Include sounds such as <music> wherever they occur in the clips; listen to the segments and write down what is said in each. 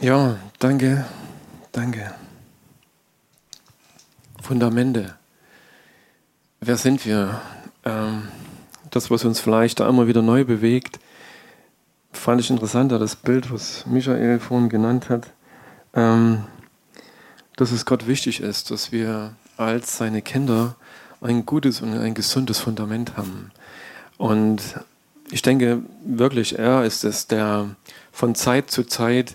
Ja, danke, danke. Fundamente. Wer sind wir? Ähm, das, was uns vielleicht da immer wieder neu bewegt, fand ich interessanter, das Bild, was Michael vorhin genannt hat, ähm, dass es Gott wichtig ist, dass wir als seine Kinder ein gutes und ein gesundes Fundament haben. Und ich denke wirklich, er ist es, der von Zeit zu Zeit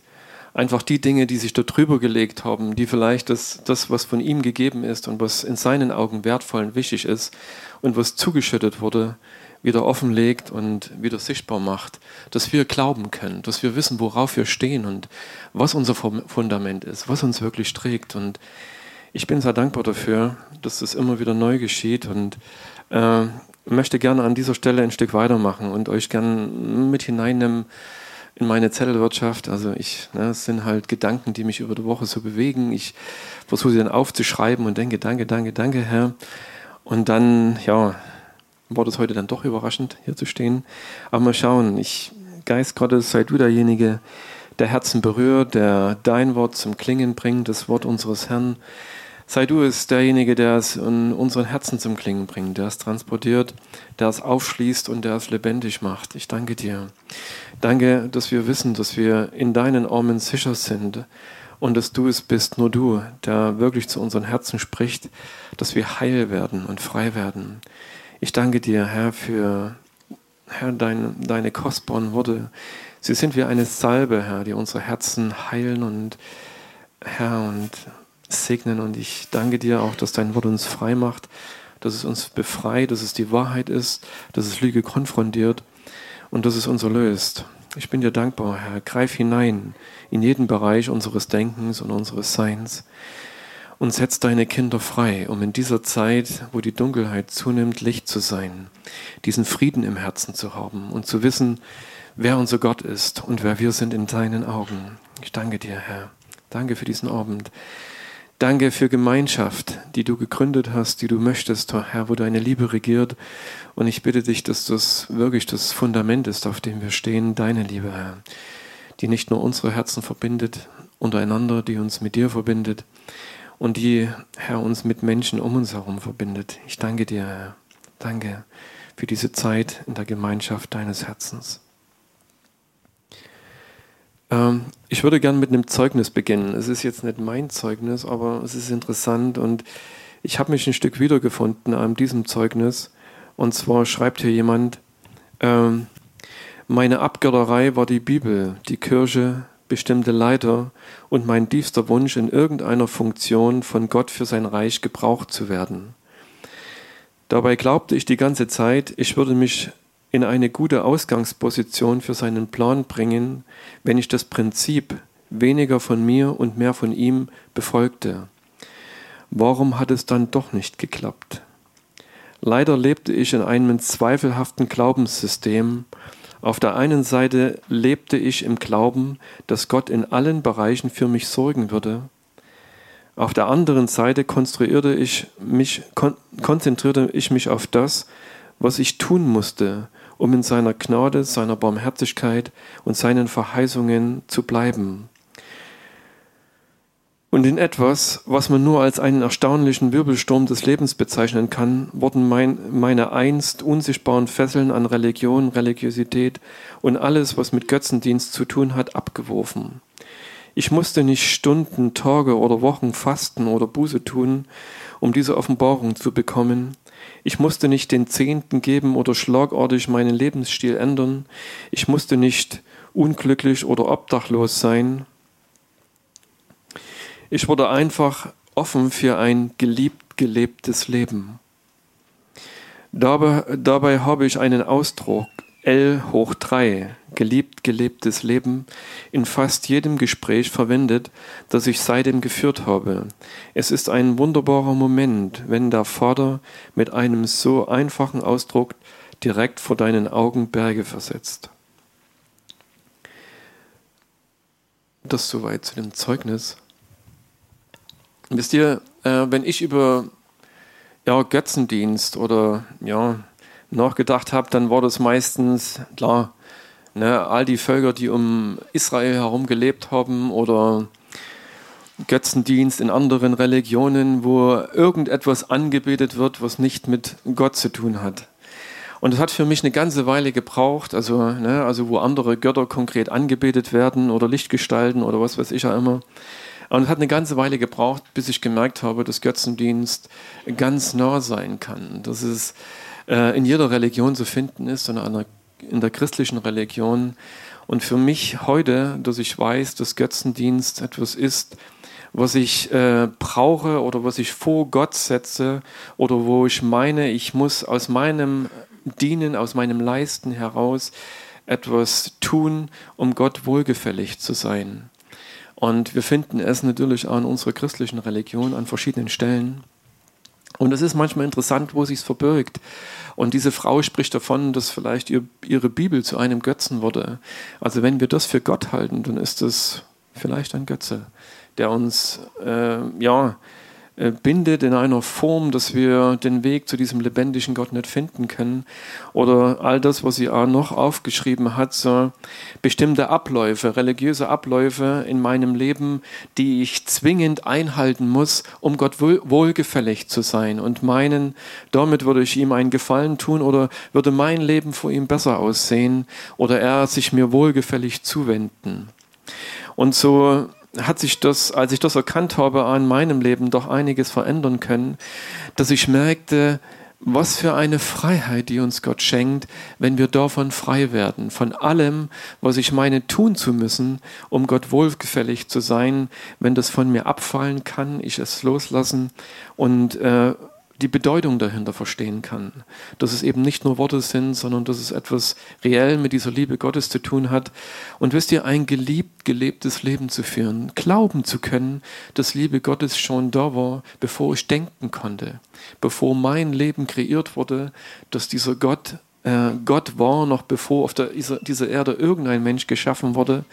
einfach die Dinge, die sich da drüber gelegt haben, die vielleicht das, das, was von ihm gegeben ist und was in seinen Augen wertvoll und wichtig ist und was zugeschüttet wurde, wieder offenlegt und wieder sichtbar macht, dass wir glauben können, dass wir wissen, worauf wir stehen und was unser Fundament ist, was uns wirklich trägt. Und ich bin sehr dankbar dafür, dass das immer wieder neu geschieht und äh, möchte gerne an dieser Stelle ein Stück weitermachen und euch gerne mit hineinnehmen in meine Zettelwirtschaft. Also ich, ne, es sind halt Gedanken, die mich über die Woche so bewegen. Ich versuche sie dann aufzuschreiben und denke, danke, danke, danke, Herr. Und dann, ja, war das heute dann doch überraschend, hier zu stehen. Aber mal schauen, ich, Geist Gottes, sei du derjenige, der Herzen berührt, der dein Wort zum Klingen bringt, das Wort unseres Herrn. Sei du es derjenige, der es in unseren Herzen zum Klingen bringt, der es transportiert, der es aufschließt und der es lebendig macht. Ich danke dir. Danke, dass wir wissen, dass wir in deinen Armen sicher sind und dass du es bist, nur du, der wirklich zu unseren Herzen spricht, dass wir heil werden und frei werden. Ich danke dir, Herr, für Herr, deine, deine kostbaren Worte. Sie sind wie eine Salbe, Herr, die unsere Herzen heilen und Herr und segnen. Und ich danke dir auch, dass dein Wort uns frei macht, dass es uns befreit, dass es die Wahrheit ist, dass es Lüge konfrontiert und dass es uns erlöst. Ich bin dir dankbar, Herr. Greif hinein in jeden Bereich unseres Denkens und unseres Seins und setz deine Kinder frei, um in dieser Zeit, wo die Dunkelheit zunimmt, Licht zu sein, diesen Frieden im Herzen zu haben und zu wissen, wer unser Gott ist und wer wir sind in deinen Augen. Ich danke dir, Herr. Danke für diesen Abend. Danke für Gemeinschaft, die du gegründet hast, die du möchtest, Herr, wo deine Liebe regiert und ich bitte dich, dass das wirklich das Fundament ist, auf dem wir stehen, deine Liebe, Herr, die nicht nur unsere Herzen verbindet untereinander, die uns mit dir verbindet und die, Herr, uns mit Menschen um uns herum verbindet. Ich danke dir, Herr. Danke für diese Zeit in der Gemeinschaft deines Herzens. Ähm, ich würde gerne mit einem Zeugnis beginnen. Es ist jetzt nicht mein Zeugnis, aber es ist interessant und ich habe mich ein Stück wiedergefunden an diesem Zeugnis und zwar schreibt hier jemand, ähm, meine Abgötterei war die Bibel, die Kirche, bestimmte Leiter und mein tiefster Wunsch, in irgendeiner Funktion von Gott für sein Reich gebraucht zu werden. Dabei glaubte ich die ganze Zeit, ich würde mich in eine gute Ausgangsposition für seinen Plan bringen, wenn ich das Prinzip weniger von mir und mehr von ihm befolgte. Warum hat es dann doch nicht geklappt? Leider lebte ich in einem zweifelhaften Glaubenssystem. Auf der einen Seite lebte ich im Glauben, dass Gott in allen Bereichen für mich sorgen würde. Auf der anderen Seite konstruierte ich mich, kon konzentrierte ich mich auf das, was ich tun musste, um in seiner Gnade, seiner Barmherzigkeit und seinen Verheißungen zu bleiben. Und in etwas, was man nur als einen erstaunlichen Wirbelsturm des Lebens bezeichnen kann, wurden mein, meine einst unsichtbaren Fesseln an Religion, Religiosität und alles, was mit Götzendienst zu tun hat, abgeworfen. Ich musste nicht Stunden, Tage oder Wochen fasten oder Buße tun, um diese Offenbarung zu bekommen. Ich musste nicht den Zehnten geben oder schlagartig meinen Lebensstil ändern. Ich musste nicht unglücklich oder obdachlos sein, ich wurde einfach offen für ein geliebt gelebtes Leben. Dabei, dabei habe ich einen Ausdruck L hoch 3, geliebt gelebtes Leben, in fast jedem Gespräch verwendet, das ich seitdem geführt habe. Es ist ein wunderbarer Moment, wenn der Vater mit einem so einfachen Ausdruck direkt vor deinen Augen Berge versetzt. Das soweit zu dem Zeugnis. Wisst ihr, äh, wenn ich über ja, Götzendienst oder ja, nachgedacht habe, dann war das meistens, klar, Ne, all die Völker, die um Israel herum gelebt haben oder Götzendienst in anderen Religionen, wo irgendetwas angebetet wird, was nicht mit Gott zu tun hat. Und es hat für mich eine ganze Weile gebraucht, also, ne, also wo andere Götter konkret angebetet werden oder Lichtgestalten oder was weiß ich ja immer. Und es hat eine ganze Weile gebraucht, bis ich gemerkt habe, dass Götzendienst ganz nah sein kann. Dass es äh, in jeder Religion zu finden ist und in der christlichen Religion. Und für mich heute, dass ich weiß, dass Götzendienst etwas ist, was ich äh, brauche oder was ich vor Gott setze oder wo ich meine, ich muss aus meinem Dienen, aus meinem Leisten heraus etwas tun, um Gott wohlgefällig zu sein. Und wir finden es natürlich auch in unserer christlichen Religion an verschiedenen Stellen. Und es ist manchmal interessant, wo sich es verbirgt. Und diese Frau spricht davon, dass vielleicht ihr, ihre Bibel zu einem Götzen wurde. Also wenn wir das für Gott halten, dann ist das vielleicht ein Götze der uns äh, ja, bindet in einer Form, dass wir den Weg zu diesem lebendigen Gott nicht finden können. Oder all das, was sie auch noch aufgeschrieben hat, so bestimmte Abläufe, religiöse Abläufe in meinem Leben, die ich zwingend einhalten muss, um Gott wohlgefällig zu sein und meinen, damit würde ich ihm einen Gefallen tun oder würde mein Leben vor ihm besser aussehen oder er sich mir wohlgefällig zuwenden. Und so hat sich das, als ich das erkannt habe, an meinem Leben doch einiges verändern können, dass ich merkte, was für eine Freiheit, die uns Gott schenkt, wenn wir davon frei werden, von allem, was ich meine tun zu müssen, um Gott wohlgefällig zu sein, wenn das von mir abfallen kann, ich es loslassen und äh, die Bedeutung dahinter verstehen kann. Dass es eben nicht nur Worte sind, sondern dass es etwas reell mit dieser Liebe Gottes zu tun hat. Und wisst ihr, ein geliebt, gelebtes Leben zu führen, glauben zu können, dass Liebe Gottes schon da war, bevor ich denken konnte, bevor mein Leben kreiert wurde, dass dieser Gott äh, Gott war, noch bevor auf der, dieser Erde irgendein Mensch geschaffen wurde,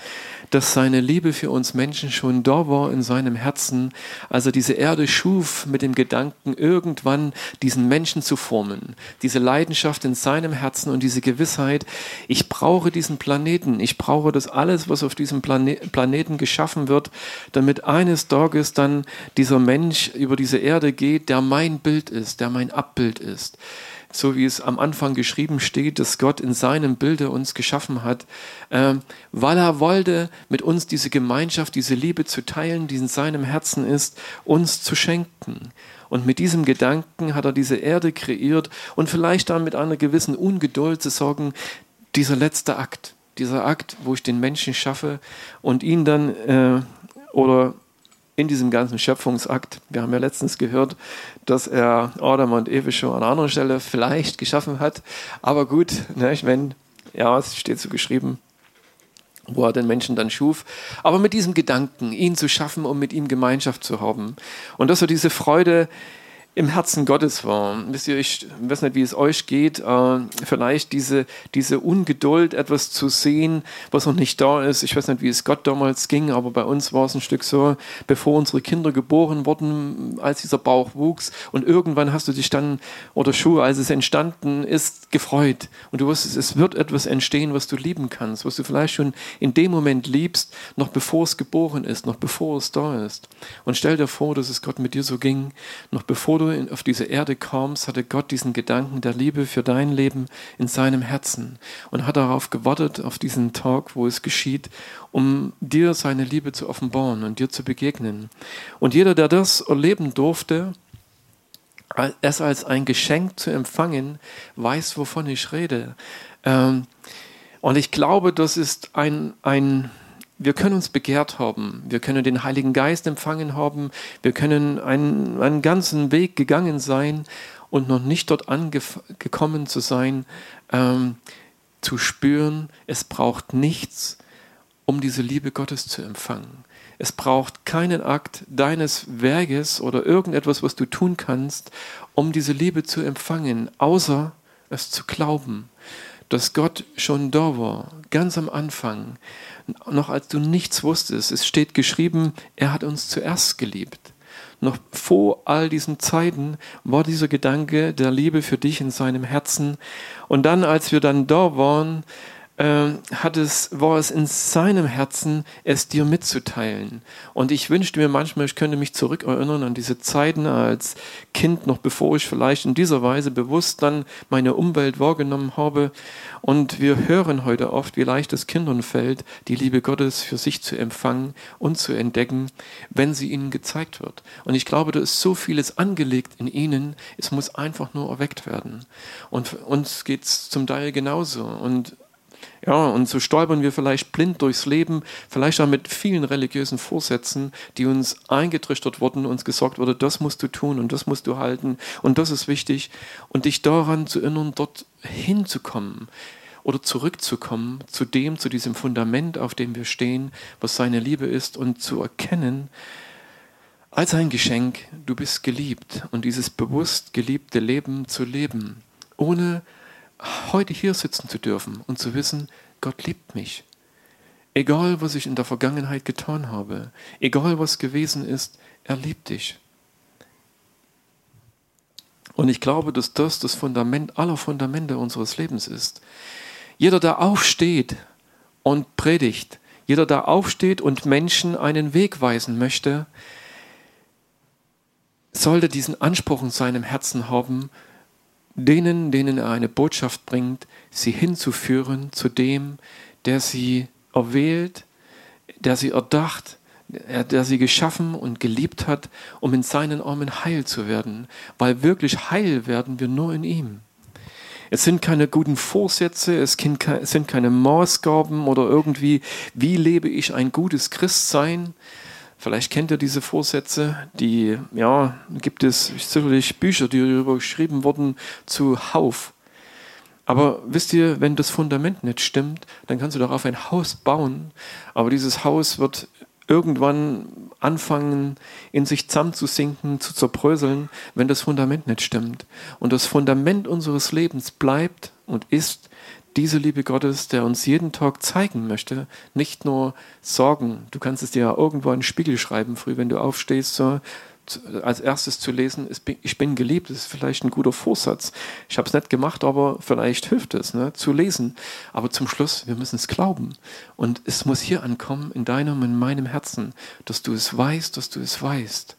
dass seine Liebe für uns Menschen schon da war in seinem Herzen, als er diese Erde schuf mit dem Gedanken, irgendwann diesen Menschen zu formen. Diese Leidenschaft in seinem Herzen und diese Gewissheit, ich brauche diesen Planeten, ich brauche das alles, was auf diesem Plane Planeten geschaffen wird, damit eines Tages dann dieser Mensch über diese Erde geht, der mein Bild ist, der mein Abbild ist so wie es am Anfang geschrieben steht, dass Gott in seinem Bilde uns geschaffen hat, äh, weil er wollte, mit uns diese Gemeinschaft, diese Liebe zu teilen, die in seinem Herzen ist, uns zu schenken. Und mit diesem Gedanken hat er diese Erde kreiert und vielleicht dann mit einer gewissen Ungeduld zu sagen, dieser letzte Akt, dieser Akt, wo ich den Menschen schaffe und ihn dann äh, oder in diesem ganzen Schöpfungsakt. Wir haben ja letztens gehört, dass er Adam und Eve schon an einer anderen Stelle vielleicht geschaffen hat. Aber gut, ne, ich meine, ja, es steht so geschrieben, wo er den Menschen dann schuf. Aber mit diesem Gedanken, ihn zu schaffen, um mit ihm Gemeinschaft zu haben. Und dass er diese Freude im Herzen Gottes war. Wisst ihr, ich weiß nicht, wie es euch geht, äh, vielleicht diese, diese Ungeduld, etwas zu sehen, was noch nicht da ist. Ich weiß nicht, wie es Gott damals ging, aber bei uns war es ein Stück so, bevor unsere Kinder geboren wurden, als dieser Bauch wuchs und irgendwann hast du dich dann, oder Schuhe, als es entstanden ist, gefreut. Und du wusstest, es wird etwas entstehen, was du lieben kannst, was du vielleicht schon in dem Moment liebst, noch bevor es geboren ist, noch bevor es da ist. Und stell dir vor, dass es Gott mit dir so ging, noch bevor du auf diese Erde kamst, hatte Gott diesen Gedanken der Liebe für dein Leben in seinem Herzen und hat darauf gewartet, auf diesen Tag, wo es geschieht, um dir seine Liebe zu offenbaren und dir zu begegnen. Und jeder, der das erleben durfte, es als ein Geschenk zu empfangen, weiß, wovon ich rede. Ähm, und ich glaube, das ist ein, ein wir können uns begehrt haben, wir können den Heiligen Geist empfangen haben, wir können einen, einen ganzen Weg gegangen sein und noch nicht dort angekommen zu sein, ähm, zu spüren, es braucht nichts, um diese Liebe Gottes zu empfangen. Es braucht keinen Akt deines Werkes oder irgendetwas, was du tun kannst, um diese Liebe zu empfangen, außer es zu glauben, dass Gott schon da war, ganz am Anfang, noch als du nichts wusstest. Es steht geschrieben, er hat uns zuerst geliebt. Noch vor all diesen Zeiten war dieser Gedanke der Liebe für dich in seinem Herzen. Und dann, als wir dann da waren, hat es, war es in seinem Herzen, es dir mitzuteilen. Und ich wünschte mir manchmal, ich könnte mich zurückerinnern an diese Zeiten als Kind, noch bevor ich vielleicht in dieser Weise bewusst dann meine Umwelt wahrgenommen habe. Und wir hören heute oft, wie leicht es Kindern fällt, die Liebe Gottes für sich zu empfangen und zu entdecken, wenn sie ihnen gezeigt wird. Und ich glaube, da ist so vieles angelegt in ihnen, es muss einfach nur erweckt werden. Und uns geht es zum Teil genauso. Und ja, und so stolpern wir vielleicht blind durchs Leben, vielleicht auch mit vielen religiösen Vorsätzen, die uns eingetrichtert wurden, uns gesagt wurde, das musst du tun und das musst du halten und das ist wichtig. Und dich daran zu erinnern, dort hinzukommen oder zurückzukommen zu dem, zu diesem Fundament, auf dem wir stehen, was seine Liebe ist und zu erkennen, als ein Geschenk, du bist geliebt und dieses bewusst geliebte Leben zu leben, ohne heute hier sitzen zu dürfen und zu wissen, Gott liebt mich. Egal, was ich in der Vergangenheit getan habe, egal, was gewesen ist, er liebt dich. Und ich glaube, dass das das Fundament aller Fundamente unseres Lebens ist. Jeder, der aufsteht und predigt, jeder, der aufsteht und Menschen einen Weg weisen möchte, sollte diesen Anspruch in seinem Herzen haben, denen, denen er eine Botschaft bringt, sie hinzuführen zu dem, der sie erwählt, der sie erdacht, der sie geschaffen und geliebt hat, um in seinen Armen heil zu werden. Weil wirklich heil werden wir nur in ihm. Es sind keine guten Vorsätze, es sind keine Maßgaben oder irgendwie, wie lebe ich ein gutes Christsein, Vielleicht kennt ihr diese Vorsätze, die, ja, gibt es sicherlich Bücher, die darüber geschrieben wurden, zu Hauf. Aber wisst ihr, wenn das Fundament nicht stimmt, dann kannst du darauf ein Haus bauen, aber dieses Haus wird irgendwann anfangen, in sich zusammenzusinken, zu zerbröseln, wenn das Fundament nicht stimmt. Und das Fundament unseres Lebens bleibt und ist diese Liebe Gottes, der uns jeden Tag zeigen möchte, nicht nur Sorgen. Du kannst es dir ja irgendwo in den Spiegel schreiben, früh, wenn du aufstehst, so, als erstes zu lesen, ich bin geliebt, das ist vielleicht ein guter Vorsatz. Ich habe es nicht gemacht, aber vielleicht hilft es, ne, zu lesen. Aber zum Schluss, wir müssen es glauben. Und es muss hier ankommen, in deinem, in meinem Herzen, dass du es weißt, dass du es weißt.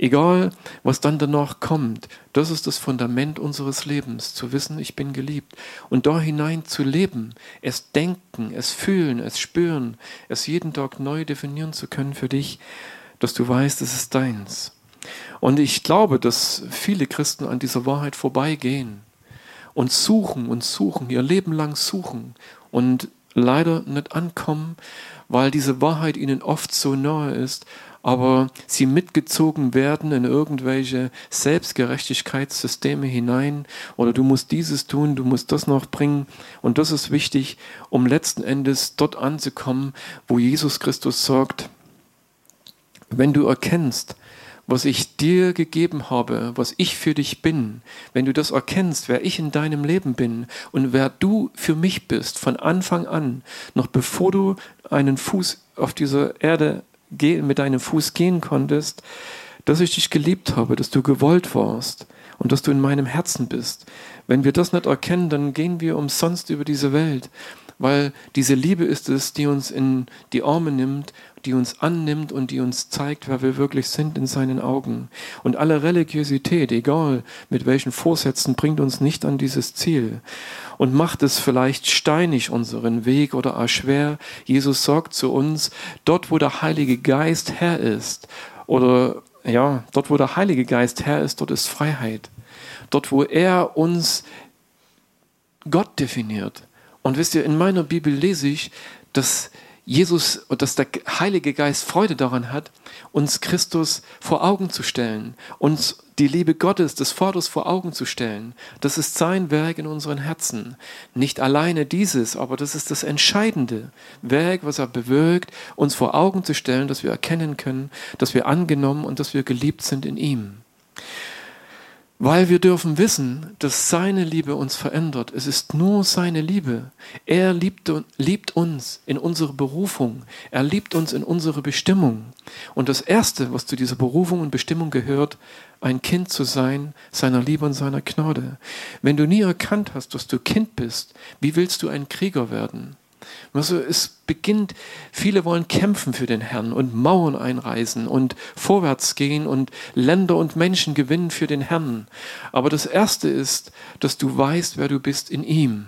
Egal, was dann danach kommt, das ist das Fundament unseres Lebens, zu wissen, ich bin geliebt. Und da hinein zu leben, es denken, es fühlen, es spüren, es jeden Tag neu definieren zu können für dich, dass du weißt, es ist deins. Und ich glaube, dass viele Christen an dieser Wahrheit vorbeigehen und suchen und suchen, ihr Leben lang suchen und leider nicht ankommen, weil diese Wahrheit ihnen oft so nahe ist aber sie mitgezogen werden in irgendwelche Selbstgerechtigkeitssysteme hinein oder du musst dieses tun, du musst das noch bringen. Und das ist wichtig, um letzten Endes dort anzukommen, wo Jesus Christus sagt, wenn du erkennst, was ich dir gegeben habe, was ich für dich bin, wenn du das erkennst, wer ich in deinem Leben bin und wer du für mich bist, von Anfang an, noch bevor du einen Fuß auf dieser Erde mit deinem Fuß gehen konntest, dass ich dich geliebt habe, dass du gewollt warst und dass du in meinem Herzen bist. Wenn wir das nicht erkennen, dann gehen wir umsonst über diese Welt, weil diese Liebe ist es, die uns in die Arme nimmt, die uns annimmt und die uns zeigt, wer wir wirklich sind in seinen Augen. Und alle Religiosität, egal mit welchen Vorsätzen, bringt uns nicht an dieses Ziel und macht es vielleicht steinig unseren Weg oder auch schwer. Jesus sagt zu uns, dort wo der Heilige Geist Herr ist, oder ja, dort wo der Heilige Geist Herr ist, dort ist Freiheit. Dort wo er uns Gott definiert, und wisst ihr, in meiner Bibel lese ich, dass Jesus und dass der Heilige Geist Freude daran hat, uns Christus vor Augen zu stellen, uns die Liebe Gottes, des Vaters vor Augen zu stellen. Das ist sein Werk in unseren Herzen. Nicht alleine dieses, aber das ist das entscheidende Werk, was er bewirkt, uns vor Augen zu stellen, dass wir erkennen können, dass wir angenommen und dass wir geliebt sind in ihm. Weil wir dürfen wissen, dass seine Liebe uns verändert. Es ist nur seine Liebe. Er liebt, liebt uns in unsere Berufung. Er liebt uns in unsere Bestimmung. Und das Erste, was zu dieser Berufung und Bestimmung gehört, ein Kind zu sein, seiner Liebe und seiner Gnade. Wenn du nie erkannt hast, dass du Kind bist, wie willst du ein Krieger werden? Also es beginnt, viele wollen kämpfen für den Herrn und Mauern einreißen und vorwärts gehen und Länder und Menschen gewinnen für den Herrn. Aber das Erste ist, dass du weißt, wer du bist in ihm.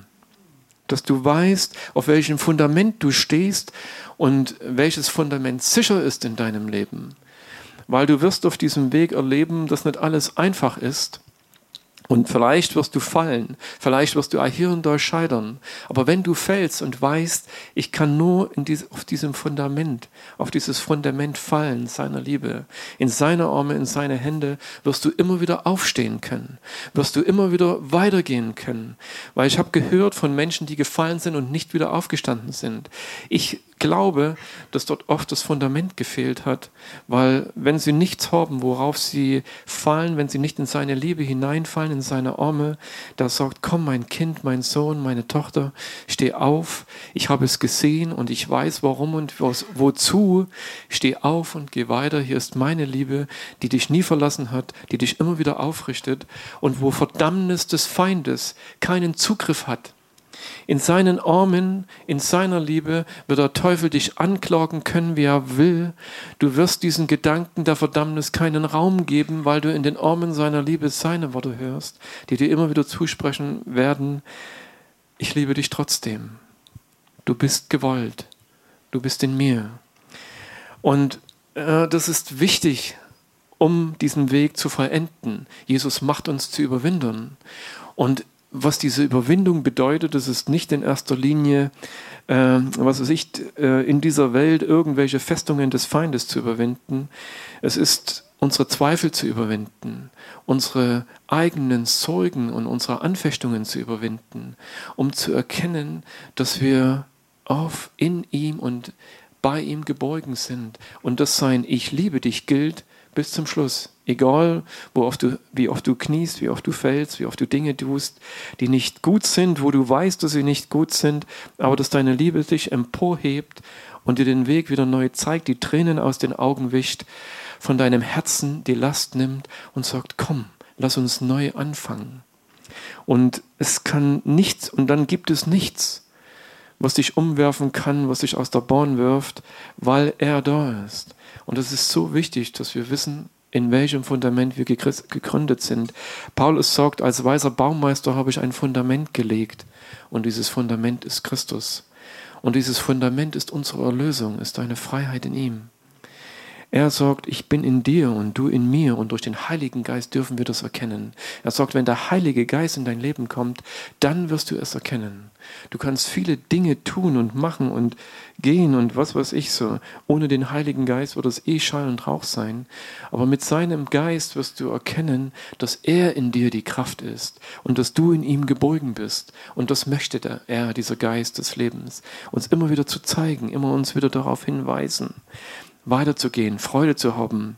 Dass du weißt, auf welchem Fundament du stehst und welches Fundament sicher ist in deinem Leben. Weil du wirst auf diesem Weg erleben, dass nicht alles einfach ist und vielleicht wirst du fallen, vielleicht wirst du hier und da scheitern. Aber wenn du fällst und weißt, ich kann nur dies, auf diesem Fundament, auf dieses Fundament fallen, seiner Liebe, in seine Arme, in seine Hände, wirst du immer wieder aufstehen können, wirst du immer wieder weitergehen können. Weil ich habe gehört von Menschen, die gefallen sind und nicht wieder aufgestanden sind. Ich glaube, dass dort oft das Fundament gefehlt hat, weil wenn sie nichts haben, worauf sie fallen, wenn sie nicht in seine Liebe hineinfallen, in seine Arme, da sagt, komm mein Kind, mein Sohn, meine Tochter, steh auf, ich habe es gesehen und ich weiß warum und wozu, steh auf und geh weiter, hier ist meine Liebe, die dich nie verlassen hat, die dich immer wieder aufrichtet und wo Verdammnis des Feindes keinen Zugriff hat. In seinen Armen, in seiner Liebe wird der Teufel dich anklagen können, wie er will. Du wirst diesen Gedanken der Verdammnis keinen Raum geben, weil du in den Armen seiner Liebe seine Worte hörst, die dir immer wieder zusprechen werden. Ich liebe dich trotzdem. Du bist gewollt. Du bist in mir. Und äh, das ist wichtig, um diesen Weg zu vollenden. Jesus macht uns zu Überwindern. Und was diese Überwindung bedeutet, das ist nicht in erster Linie, äh, was weiß ich, äh, in dieser Welt irgendwelche Festungen des Feindes zu überwinden. Es ist unsere Zweifel zu überwinden, unsere eigenen Sorgen und unsere Anfechtungen zu überwinden, um zu erkennen, dass wir auf in ihm und bei ihm geborgen sind und dass sein Ich liebe dich gilt bis zum Schluss. Egal, wo oft du, wie oft du kniest, wie oft du fällst, wie oft du Dinge tust, die nicht gut sind, wo du weißt, dass sie nicht gut sind, aber dass deine Liebe dich emporhebt und dir den Weg wieder neu zeigt, die Tränen aus den Augen wischt, von deinem Herzen die Last nimmt und sagt, komm, lass uns neu anfangen. Und es kann nichts, und dann gibt es nichts, was dich umwerfen kann, was dich aus der Bahn wirft, weil er da ist. Und es ist so wichtig, dass wir wissen, in welchem Fundament wir gegründet sind. Paulus sagt, als weiser Baumeister habe ich ein Fundament gelegt und dieses Fundament ist Christus. Und dieses Fundament ist unsere Erlösung, ist deine Freiheit in ihm. Er sagt, ich bin in dir und du in mir und durch den Heiligen Geist dürfen wir das erkennen. Er sagt, wenn der Heilige Geist in dein Leben kommt, dann wirst du es erkennen. Du kannst viele Dinge tun und machen und gehen und was weiß ich so. Ohne den Heiligen Geist wird es eh Schall und Rauch sein. Aber mit seinem Geist wirst du erkennen, dass er in dir die Kraft ist und dass du in ihm geborgen bist. Und das möchte er, dieser Geist des Lebens, uns immer wieder zu zeigen, immer uns wieder darauf hinweisen weiterzugehen, Freude zu haben,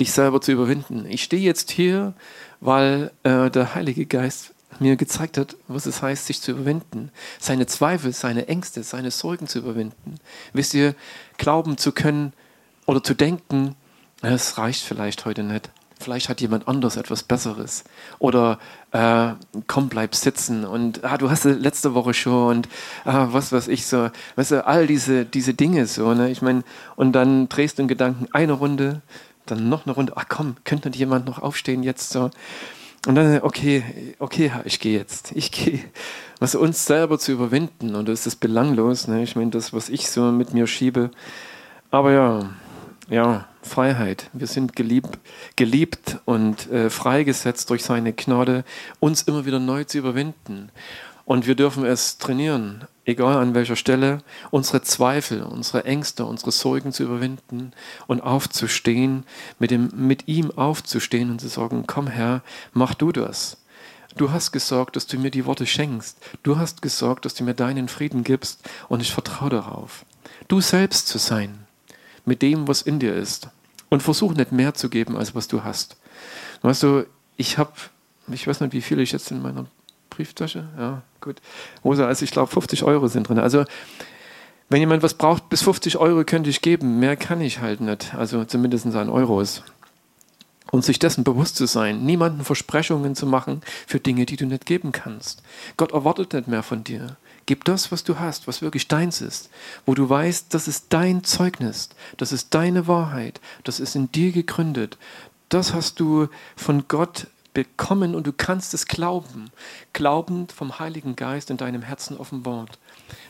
dich selber zu überwinden. Ich stehe jetzt hier, weil äh, der Heilige Geist mir gezeigt hat, was es heißt, sich zu überwinden. Seine Zweifel, seine Ängste, seine Sorgen zu überwinden. Wisst ihr, glauben zu können oder zu denken, es reicht vielleicht heute nicht. Vielleicht hat jemand anders etwas Besseres. Oder äh, komm, bleib sitzen und ah, du hast letzte Woche schon und ah, was weiß ich so. Weißt du, all diese, diese Dinge so. Ne? Ich meine, und dann drehst du in Gedanken eine Runde, dann noch eine Runde. Ach komm, könnte nicht jemand noch aufstehen jetzt so? Und dann, okay, okay, ich gehe jetzt. Ich gehe. Was uns selber zu überwinden und das ist belanglos. Ne? Ich meine, das, was ich so mit mir schiebe. Aber ja, ja, Freiheit. Wir sind geliebt, geliebt und äh, freigesetzt durch seine Gnade, uns immer wieder neu zu überwinden. Und wir dürfen es trainieren, egal an welcher Stelle, unsere Zweifel, unsere Ängste, unsere Sorgen zu überwinden und aufzustehen, mit, dem, mit ihm aufzustehen und zu sagen, komm Herr, mach du das. Du hast gesorgt, dass du mir die Worte schenkst. Du hast gesorgt, dass du mir deinen Frieden gibst und ich vertraue darauf. Du selbst zu sein, mit dem, was in dir ist. Und versuch nicht mehr zu geben, als was du hast. Weißt du, ich habe, ich weiß nicht, wie viel ich jetzt in meiner Brieftasche, ja, gut. Rosa, also ich glaube 50 Euro sind drin. Also wenn jemand was braucht, bis 50 Euro könnte ich geben, mehr kann ich halt nicht, also zumindest an Euros. Und sich dessen bewusst zu sein, niemanden Versprechungen zu machen für Dinge, die du nicht geben kannst. Gott erwartet nicht mehr von dir. Gib das, was du hast, was wirklich deins ist, wo du weißt, das ist dein Zeugnis, das ist deine Wahrheit, das ist in dir gegründet. Das hast du von Gott bekommen und du kannst es glauben, glaubend vom Heiligen Geist in deinem Herzen offenbart.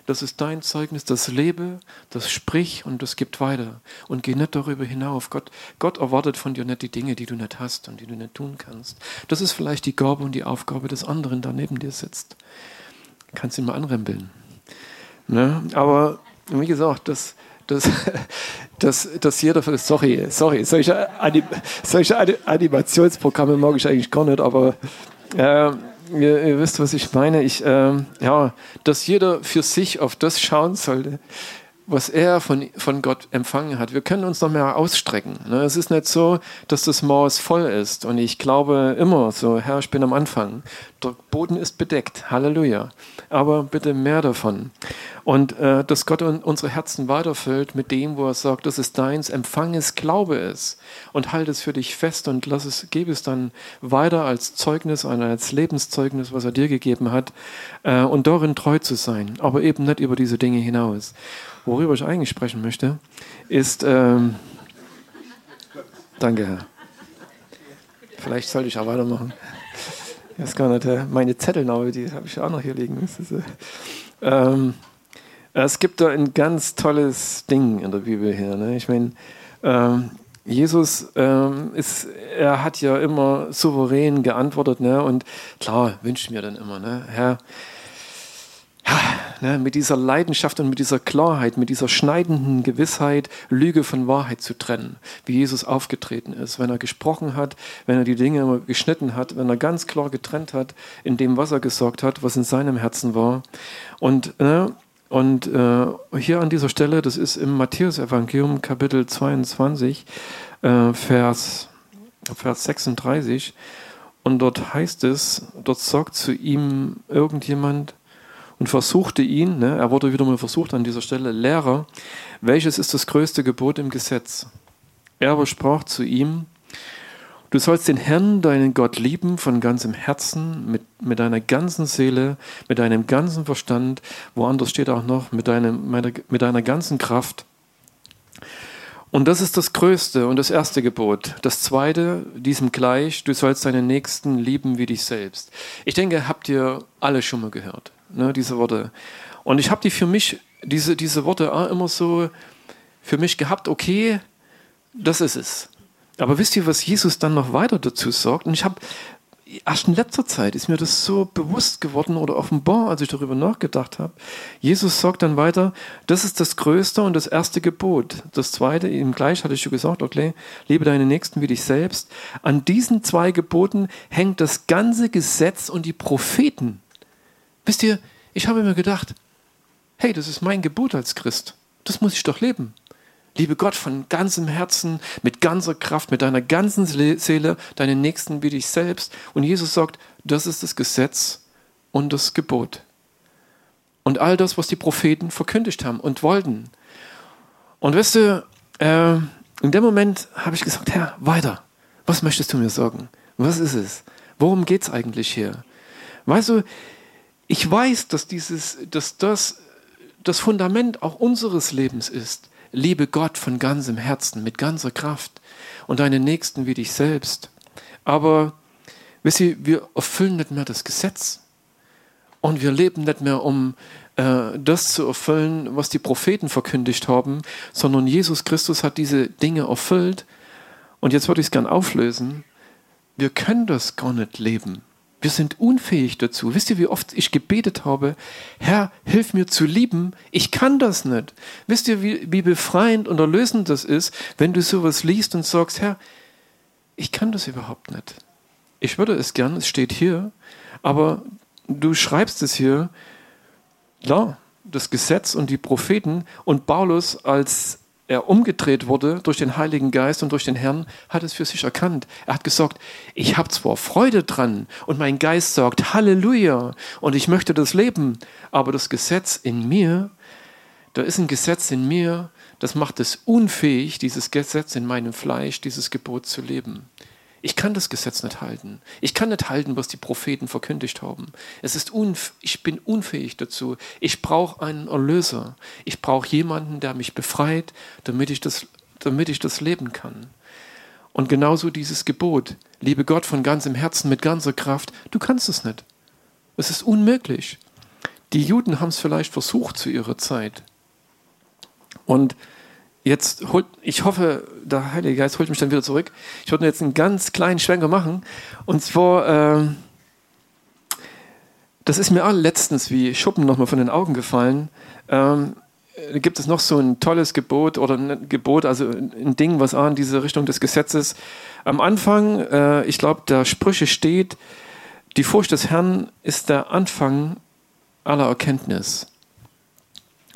Das ist dein Zeugnis, das lebe, das sprich und das gibt weiter. Und geh nicht darüber hinauf. Gott, Gott erwartet von dir nicht die Dinge, die du nicht hast und die du nicht tun kannst. Das ist vielleicht die Gabe und die Aufgabe des anderen, der neben dir sitzt kannst ihn mal anrempeln. Ne? Aber wie gesagt, das, das, <laughs> das, das jeder, sorry, sorry, solche, Anim, solche Animationsprogramme mag ich eigentlich gar nicht, aber äh, ihr, ihr, wisst, was ich meine. Ich, äh, ja, dass jeder für sich auf das schauen sollte, was er von, von Gott empfangen hat. Wir können uns noch mehr ausstrecken. Ne? Es ist nicht so, dass das Maß voll ist. Und ich glaube immer so, Herr, ich bin am Anfang. Der Boden ist bedeckt. Halleluja. Aber bitte mehr davon. Und äh, dass Gott unsere Herzen weiterfüllt mit dem, wo er sagt, das ist deins, empfang es, glaube es und halte es für dich fest und lass es, gebe es dann weiter als Zeugnis, als Lebenszeugnis, was er dir gegeben hat äh, und darin treu zu sein, aber eben nicht über diese Dinge hinaus. Worüber ich eigentlich sprechen möchte, ist, ähm, danke Herr. Vielleicht sollte ich auch weitermachen. Ich gar nicht, meine Zettel, aber die habe ich auch noch hier liegen. Ist, äh, ähm, es gibt da ein ganz tolles Ding in der Bibel hier. Ne? Ich meine, ähm, Jesus ähm, ist, er hat ja immer souverän geantwortet, ne? Und klar wünscht mir dann immer, ne, Herr, ne, mit dieser Leidenschaft und mit dieser Klarheit, mit dieser schneidenden Gewissheit, Lüge von Wahrheit zu trennen, wie Jesus aufgetreten ist, wenn er gesprochen hat, wenn er die Dinge geschnitten hat, wenn er ganz klar getrennt hat in dem, was er gesagt hat, was in seinem Herzen war. Und, ne, und äh, hier an dieser Stelle, das ist im Matthäus-Evangelium, Kapitel 22, äh, Vers, Vers 36. Und dort heißt es, dort sagt zu ihm irgendjemand, und versuchte ihn, ne, er wurde wieder mal versucht an dieser Stelle, Lehrer, welches ist das größte Gebot im Gesetz? Er aber sprach zu ihm, du sollst den Herrn, deinen Gott lieben von ganzem Herzen, mit, mit deiner ganzen Seele, mit deinem ganzen Verstand, woanders steht auch noch, mit, deinem, mit deiner ganzen Kraft. Und das ist das größte und das erste Gebot. Das zweite, diesem gleich, du sollst deinen Nächsten lieben wie dich selbst. Ich denke, habt ihr alle schon mal gehört ne, diese Worte. Und ich habe die für mich, diese, diese Worte auch immer so für mich gehabt, okay, das ist es. Aber wisst ihr, was Jesus dann noch weiter dazu sagt? Und ich habe erst in letzter Zeit ist mir das so bewusst geworden oder offenbar, als ich darüber nachgedacht habe. Jesus sagt dann weiter, das ist das größte und das erste Gebot. Das zweite, ihm gleich hatte ich schon gesagt, okay, liebe deine Nächsten wie dich selbst. An diesen zwei Geboten hängt das ganze Gesetz und die Propheten. Wisst ihr, ich habe mir gedacht, hey, das ist mein Gebot als Christ. Das muss ich doch leben. Liebe Gott von ganzem Herzen, mit ganzer Kraft, mit deiner ganzen Seele, deinen Nächsten wie dich selbst. Und Jesus sagt, das ist das Gesetz und das Gebot. Und all das, was die Propheten verkündigt haben und wollten. Und weißt du, äh, in dem Moment habe ich gesagt, Herr, weiter. Was möchtest du mir sagen? Was ist es? Worum geht es eigentlich hier? Weißt du, ich weiß, dass, dieses, dass das das Fundament auch unseres Lebens ist. Liebe Gott von ganzem Herzen, mit ganzer Kraft und deinen Nächsten wie dich selbst. Aber wisst ihr, wir erfüllen nicht mehr das Gesetz. Und wir leben nicht mehr, um äh, das zu erfüllen, was die Propheten verkündigt haben, sondern Jesus Christus hat diese Dinge erfüllt. Und jetzt würde ich es gern auflösen. Wir können das gar nicht leben. Wir sind unfähig dazu. Wisst ihr, wie oft ich gebetet habe, Herr, hilf mir zu lieben. Ich kann das nicht. Wisst ihr, wie, wie befreiend und erlösend das ist, wenn du sowas liest und sagst, Herr, ich kann das überhaupt nicht. Ich würde es gern, es steht hier, aber du schreibst es hier, ja, das Gesetz und die Propheten und Paulus als er umgedreht wurde durch den Heiligen Geist und durch den Herrn, hat es für sich erkannt. Er hat gesagt, ich habe zwar Freude dran und mein Geist sagt Halleluja und ich möchte das leben, aber das Gesetz in mir, da ist ein Gesetz in mir, das macht es unfähig, dieses Gesetz in meinem Fleisch, dieses Gebot zu leben. Ich kann das Gesetz nicht halten. Ich kann nicht halten, was die Propheten verkündigt haben. Es ist ich bin unfähig dazu. Ich brauche einen Erlöser. Ich brauche jemanden, der mich befreit, damit ich, das, damit ich das leben kann. Und genauso dieses Gebot, liebe Gott von ganzem Herzen, mit ganzer Kraft, du kannst es nicht. Es ist unmöglich. Die Juden haben es vielleicht versucht zu ihrer Zeit. Und jetzt holt, ich hoffe, der Heilige Geist holt mich dann wieder zurück. Ich wollte jetzt einen ganz kleinen Schwenker machen. Und zwar, äh, das ist mir auch letztens wie Schuppen nochmal von den Augen gefallen. Ähm, gibt es noch so ein tolles Gebot oder ein Gebot, also ein Ding, was auch in diese Richtung des Gesetzes. Am Anfang, äh, ich glaube, der Sprüche steht, die Furcht des Herrn ist der Anfang aller Erkenntnis.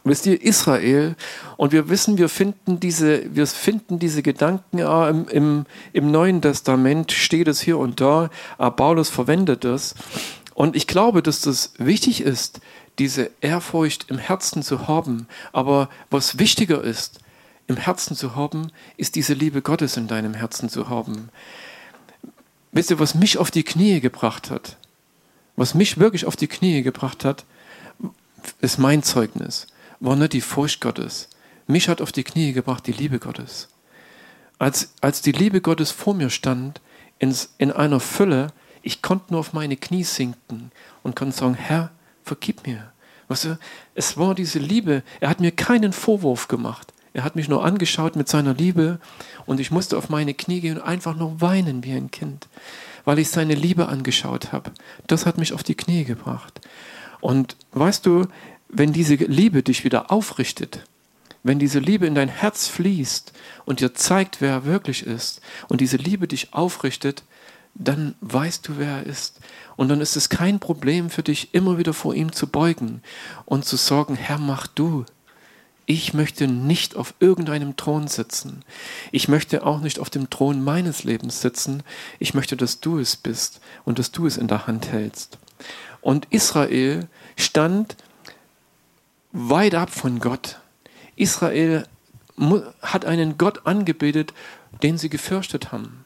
Wisst ihr, Israel, und wir wissen, wir finden diese, wir finden diese Gedanken im, im, im Neuen Testament, steht es hier und da, aber Paulus verwendet es. Und ich glaube, dass das wichtig ist, diese Ehrfurcht im Herzen zu haben. Aber was wichtiger ist, im Herzen zu haben, ist diese Liebe Gottes in deinem Herzen zu haben. Wisst ihr, was mich auf die Knie gebracht hat? Was mich wirklich auf die Knie gebracht hat, ist mein Zeugnis war nicht die Furcht Gottes. Mich hat auf die Knie gebracht die Liebe Gottes. Als, als die Liebe Gottes vor mir stand, ins, in einer Fülle, ich konnte nur auf meine Knie sinken und konnte sagen, Herr, vergib mir. Weißt du, es war diese Liebe, er hat mir keinen Vorwurf gemacht. Er hat mich nur angeschaut mit seiner Liebe und ich musste auf meine Knie gehen und einfach nur weinen wie ein Kind, weil ich seine Liebe angeschaut habe. Das hat mich auf die Knie gebracht. Und weißt du, wenn diese Liebe dich wieder aufrichtet, wenn diese Liebe in dein Herz fließt und dir zeigt, wer er wirklich ist, und diese Liebe dich aufrichtet, dann weißt du, wer er ist. Und dann ist es kein Problem für dich, immer wieder vor ihm zu beugen und zu sagen, Herr, mach du. Ich möchte nicht auf irgendeinem Thron sitzen. Ich möchte auch nicht auf dem Thron meines Lebens sitzen. Ich möchte, dass du es bist und dass du es in der Hand hältst. Und Israel stand weit ab von Gott. Israel hat einen Gott angebetet, den sie gefürchtet haben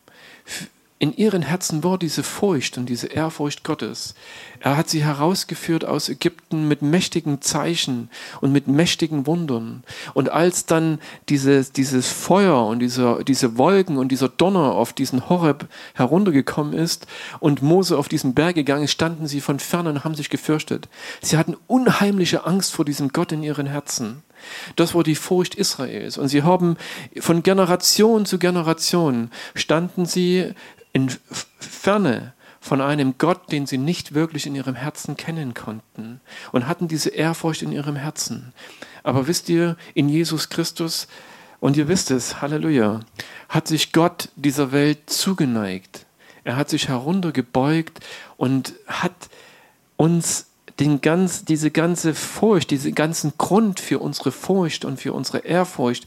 in ihren Herzen war diese Furcht und diese Ehrfurcht Gottes. Er hat sie herausgeführt aus Ägypten mit mächtigen Zeichen und mit mächtigen Wundern. Und als dann dieses, dieses Feuer und diese, diese Wolken und dieser Donner auf diesen Horeb heruntergekommen ist und Mose auf diesen Berg gegangen ist, standen sie von fern und haben sich gefürchtet. Sie hatten unheimliche Angst vor diesem Gott in ihren Herzen. Das war die Furcht Israels. Und sie haben von Generation zu Generation standen sie in Ferne von einem Gott, den sie nicht wirklich in ihrem Herzen kennen konnten und hatten diese Ehrfurcht in ihrem Herzen. Aber wisst ihr, in Jesus Christus, und ihr wisst es, Halleluja, hat sich Gott dieser Welt zugeneigt. Er hat sich heruntergebeugt und hat uns den ganz, diese ganze Furcht, diesen ganzen Grund für unsere Furcht und für unsere Ehrfurcht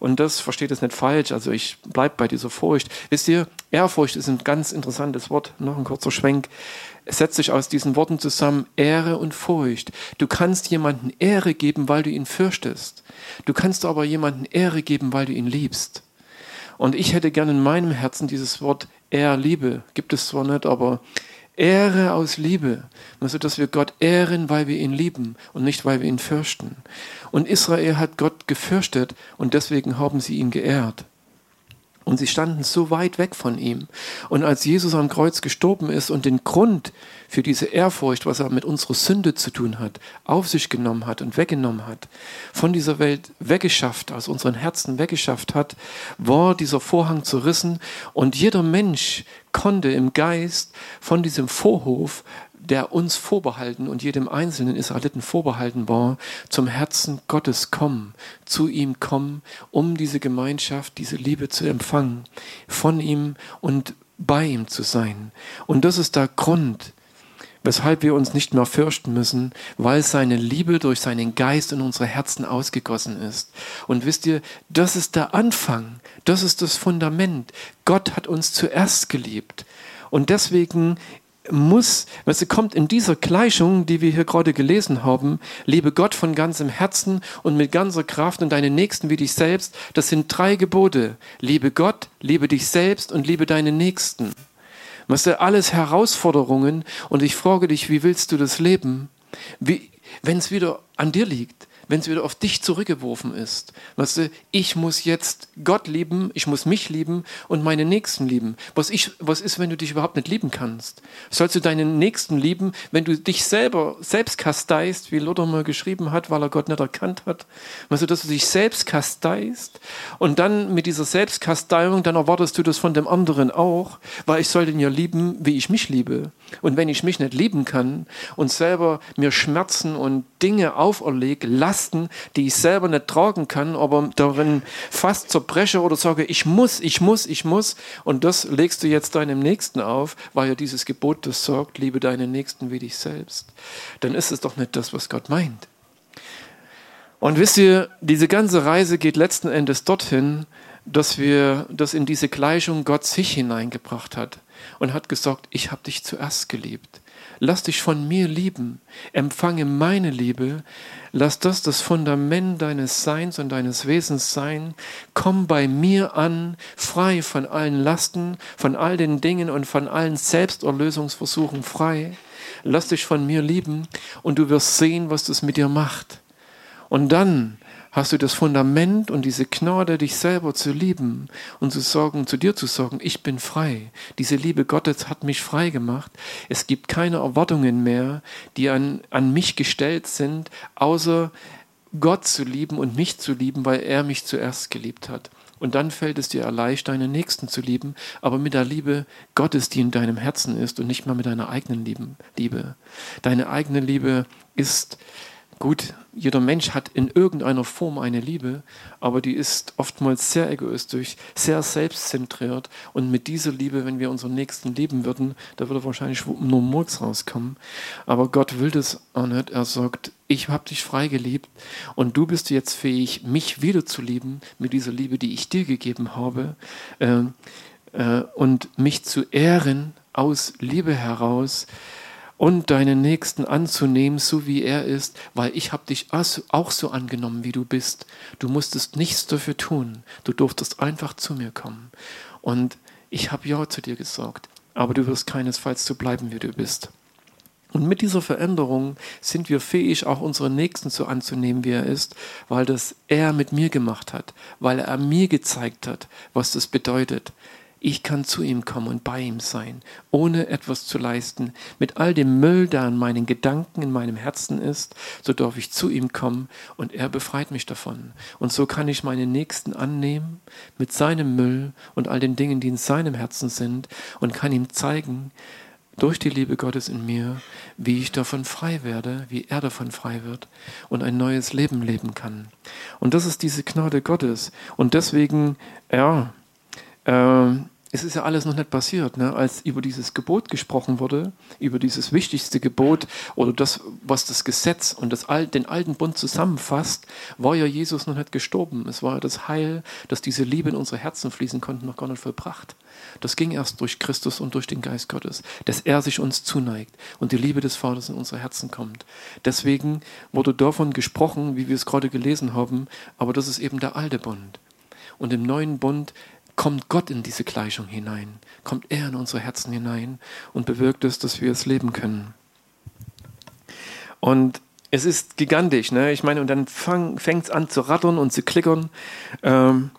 und das versteht es nicht falsch. Also ich bleibe bei dieser Furcht. Wisst ihr, Ehrfurcht ist ein ganz interessantes Wort. Noch ein kurzer Schwenk. Es setzt sich aus diesen Worten zusammen Ehre und Furcht. Du kannst jemanden Ehre geben, weil du ihn fürchtest. Du kannst aber jemanden Ehre geben, weil du ihn liebst. Und ich hätte gerne in meinem Herzen dieses Wort Ehr, Liebe. Gibt es zwar nicht, aber Ehre aus Liebe. Also, dass wir Gott ehren, weil wir ihn lieben und nicht, weil wir ihn fürchten. Und Israel hat Gott gefürchtet und deswegen haben sie ihn geehrt. Und sie standen so weit weg von ihm. Und als Jesus am Kreuz gestorben ist und den Grund für diese Ehrfurcht, was er mit unserer Sünde zu tun hat, auf sich genommen hat und weggenommen hat, von dieser Welt weggeschafft, aus unseren Herzen weggeschafft hat, war dieser Vorhang zerrissen und jeder Mensch konnte im Geist von diesem Vorhof der uns vorbehalten und jedem einzelnen Israeliten vorbehalten war, zum Herzen Gottes kommen, zu ihm kommen, um diese Gemeinschaft, diese Liebe zu empfangen, von ihm und bei ihm zu sein. Und das ist der Grund, weshalb wir uns nicht mehr fürchten müssen, weil seine Liebe durch seinen Geist in unsere Herzen ausgegossen ist. Und wisst ihr, das ist der Anfang, das ist das Fundament. Gott hat uns zuerst geliebt. Und deswegen muss, was kommt in dieser Gleichung, die wir hier gerade gelesen haben, liebe Gott von ganzem Herzen und mit ganzer Kraft und deinen Nächsten wie dich selbst. Das sind drei Gebote. Liebe Gott, liebe dich selbst und liebe deinen Nächsten. Was sind alles Herausforderungen und ich frage dich, wie willst du das leben? Wenn es wieder an dir liegt, wenn es wieder auf dich zurückgeworfen ist. Weißt du, ich muss jetzt Gott lieben, ich muss mich lieben und meine Nächsten lieben. Was, ich, was ist, wenn du dich überhaupt nicht lieben kannst? Sollst du deinen Nächsten lieben, wenn du dich selber selbst kasteist, wie Luther mal geschrieben hat, weil er Gott nicht erkannt hat? Weißt du, dass du dich selbst kasteist und dann mit dieser Selbstkasteiung, dann erwartest du das von dem anderen auch, weil ich soll den ja lieben, wie ich mich liebe. Und wenn ich mich nicht lieben kann und selber mir Schmerzen und Dinge auferlege, Lasten, die ich selber nicht tragen kann, aber darin fast zerbreche oder sage, ich muss, ich muss, ich muss, und das legst du jetzt deinem Nächsten auf, weil ja dieses Gebot das sagt, liebe deinen Nächsten wie dich selbst, dann ist es doch nicht das, was Gott meint. Und wisst ihr, diese ganze Reise geht letzten Endes dorthin, dass wir das in diese Gleichung Gott sich hineingebracht hat und hat gesagt, ich habe dich zuerst geliebt. Lass dich von mir lieben, empfange meine Liebe, lass das das Fundament deines Seins und deines Wesens sein, komm bei mir an, frei von allen Lasten, von all den Dingen und von allen Selbsterlösungsversuchen frei. Lass dich von mir lieben und du wirst sehen, was das mit dir macht. Und dann hast du das Fundament und diese Gnade, dich selber zu lieben und zu sagen, zu dir zu sagen, ich bin frei. Diese Liebe Gottes hat mich frei gemacht. Es gibt keine Erwartungen mehr, die an, an mich gestellt sind, außer Gott zu lieben und mich zu lieben, weil er mich zuerst geliebt hat. Und dann fällt es dir leicht, deinen Nächsten zu lieben, aber mit der Liebe Gottes, die in deinem Herzen ist und nicht mal mit deiner eigenen Liebe. Deine eigene Liebe ist Gut, jeder Mensch hat in irgendeiner Form eine Liebe, aber die ist oftmals sehr egoistisch, sehr selbstzentriert. Und mit dieser Liebe, wenn wir unseren Nächsten lieben würden, da würde wahrscheinlich nur Murks rauskommen. Aber Gott will das auch nicht. Er sagt, ich habe dich frei geliebt und du bist jetzt fähig, mich wieder zu lieben mit dieser Liebe, die ich dir gegeben habe. Äh, äh, und mich zu ehren aus Liebe heraus und deinen Nächsten anzunehmen, so wie er ist, weil ich habe dich auch so angenommen, wie du bist. Du musstest nichts dafür tun. Du durftest einfach zu mir kommen. Und ich habe Ja zu dir gesagt, aber du wirst keinesfalls so bleiben, wie du bist. Und mit dieser Veränderung sind wir fähig, auch unseren Nächsten so anzunehmen, wie er ist, weil das er mit mir gemacht hat, weil er mir gezeigt hat, was das bedeutet. Ich kann zu ihm kommen und bei ihm sein, ohne etwas zu leisten. Mit all dem Müll, der an meinen Gedanken in meinem Herzen ist, so darf ich zu ihm kommen und er befreit mich davon. Und so kann ich meinen Nächsten annehmen mit seinem Müll und all den Dingen, die in seinem Herzen sind und kann ihm zeigen, durch die Liebe Gottes in mir, wie ich davon frei werde, wie er davon frei wird und ein neues Leben leben kann. Und das ist diese Gnade Gottes. Und deswegen, ja, ähm, es ist ja alles noch nicht passiert, ne? als über dieses Gebot gesprochen wurde, über dieses wichtigste Gebot oder das, was das Gesetz und das, den alten Bund zusammenfasst, war ja Jesus noch nicht gestorben. Es war ja das Heil, dass diese Liebe in unsere Herzen fließen konnte, noch gar nicht vollbracht. Das ging erst durch Christus und durch den Geist Gottes, dass er sich uns zuneigt und die Liebe des Vaters in unsere Herzen kommt. Deswegen wurde davon gesprochen, wie wir es gerade gelesen haben, aber das ist eben der alte Bund. Und im neuen Bund kommt Gott in diese Gleichung hinein, kommt er in unsere Herzen hinein und bewirkt es, dass wir es leben können. Und es ist gigantisch, ne? Ich meine, und dann fängt es an zu rattern und zu klickern. Ähm,